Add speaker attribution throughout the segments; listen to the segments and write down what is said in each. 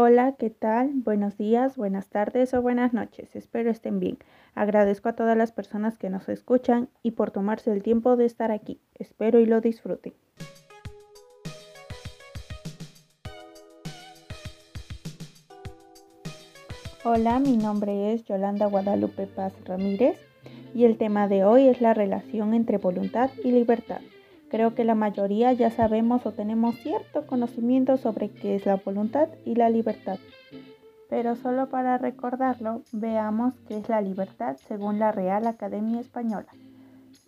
Speaker 1: Hola, ¿qué tal? Buenos días, buenas tardes o buenas noches. Espero estén bien. Agradezco a todas las personas que nos escuchan y por tomarse el tiempo de estar aquí. Espero y lo disfruten. Hola, mi nombre es Yolanda Guadalupe Paz Ramírez y el tema de hoy es la relación entre voluntad y libertad. Creo que la mayoría ya sabemos o tenemos cierto conocimiento sobre qué es la voluntad y la libertad. Pero solo para recordarlo, veamos qué es la libertad según la Real Academia Española.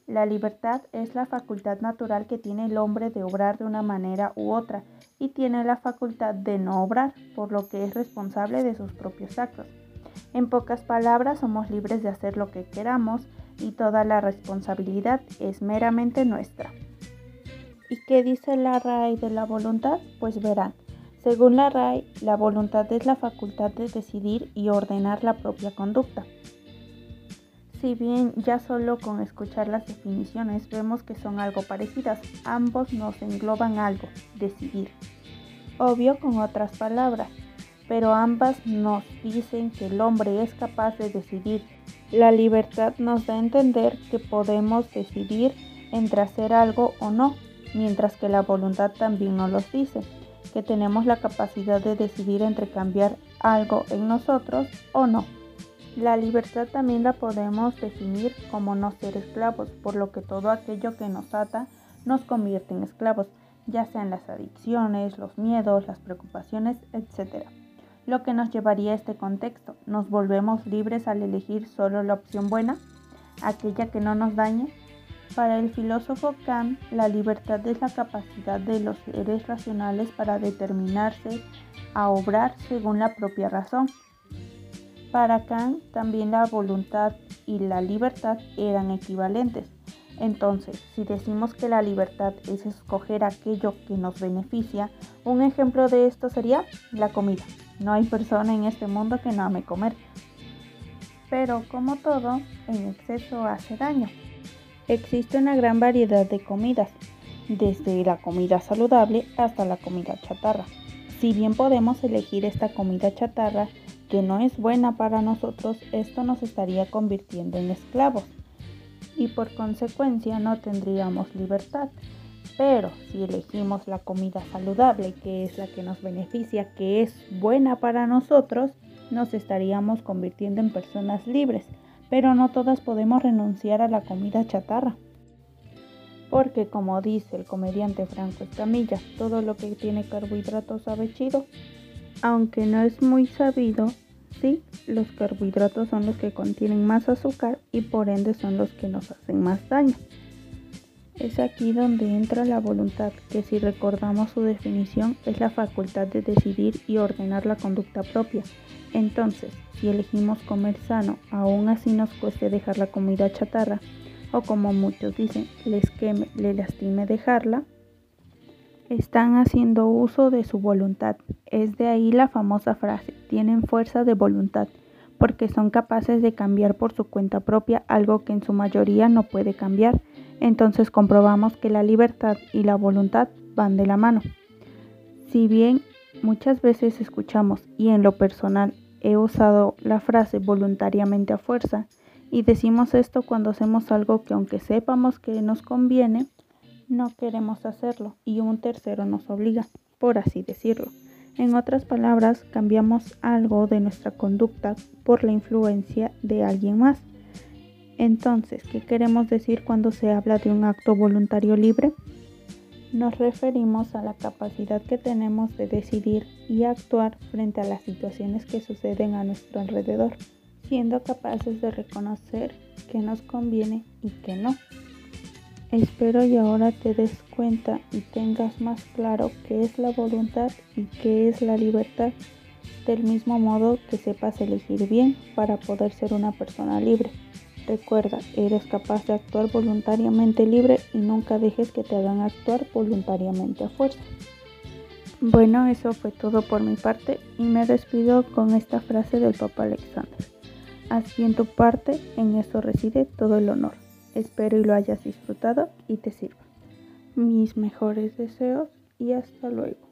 Speaker 1: La libertad es la facultad natural que tiene el hombre de obrar de una manera u otra y tiene la facultad de no obrar, por lo que es responsable de sus propios actos. En pocas palabras, somos libres de hacer lo que queramos y toda la responsabilidad es meramente nuestra. ¿Y qué dice la RAI de la voluntad? Pues verán, según la RAI, la voluntad es la facultad de decidir y ordenar la propia conducta. Si bien ya solo con escuchar las definiciones vemos que son algo parecidas, ambos nos engloban algo, decidir. Obvio con otras palabras, pero ambas nos dicen que el hombre es capaz de decidir. La libertad nos da a entender que podemos decidir entre hacer algo o no, mientras que la voluntad también nos los dice, que tenemos la capacidad de decidir entre cambiar algo en nosotros o no. La libertad también la podemos definir como no ser esclavos, por lo que todo aquello que nos ata nos convierte en esclavos, ya sean las adicciones, los miedos, las preocupaciones, etc. Lo que nos llevaría a este contexto, nos volvemos libres al elegir solo la opción buena, aquella que no nos dañe, para el filósofo Kant, la libertad es la capacidad de los seres racionales para determinarse a obrar según la propia razón. Para Kant también la voluntad y la libertad eran equivalentes. Entonces, si decimos que la libertad es escoger aquello que nos beneficia, un ejemplo de esto sería la comida. No hay persona en este mundo que no ame comer. Pero como todo, en exceso hace daño. Existe una gran variedad de comidas, desde la comida saludable hasta la comida chatarra. Si bien podemos elegir esta comida chatarra que no es buena para nosotros, esto nos estaría convirtiendo en esclavos y por consecuencia no tendríamos libertad. Pero si elegimos la comida saludable, que es la que nos beneficia, que es buena para nosotros, nos estaríamos convirtiendo en personas libres pero no todas podemos renunciar a la comida chatarra. Porque como dice el comediante Franco Escamilla, todo lo que tiene carbohidratos sabe chido. Aunque no es muy sabido, sí, los carbohidratos son los que contienen más azúcar y por ende son los que nos hacen más daño. Es aquí donde entra la voluntad, que si recordamos su definición es la facultad de decidir y ordenar la conducta propia. Entonces, si elegimos comer sano, aún así nos cueste dejar la comida chatarra, o como muchos dicen, les queme, le lastime dejarla, están haciendo uso de su voluntad. Es de ahí la famosa frase, tienen fuerza de voluntad, porque son capaces de cambiar por su cuenta propia algo que en su mayoría no puede cambiar entonces comprobamos que la libertad y la voluntad van de la mano. Si bien muchas veces escuchamos y en lo personal he usado la frase voluntariamente a fuerza y decimos esto cuando hacemos algo que aunque sepamos que nos conviene, no queremos hacerlo y un tercero nos obliga, por así decirlo. En otras palabras, cambiamos algo de nuestra conducta por la influencia de alguien más. Entonces, ¿qué queremos decir cuando se habla de un acto voluntario libre? Nos referimos a la capacidad que tenemos de decidir y actuar frente a las situaciones que suceden a nuestro alrededor, siendo capaces de reconocer qué nos conviene y qué no. Espero y ahora te des cuenta y tengas más claro qué es la voluntad y qué es la libertad, del mismo modo que sepas elegir bien para poder ser una persona libre. Recuerda, eres capaz de actuar voluntariamente libre y nunca dejes que te hagan actuar voluntariamente a fuerza. Bueno, eso fue todo por mi parte y me despido con esta frase del Papa Alexander. Haz bien tu parte, en eso reside todo el honor. Espero y lo hayas disfrutado y te sirva. Mis mejores deseos y hasta luego.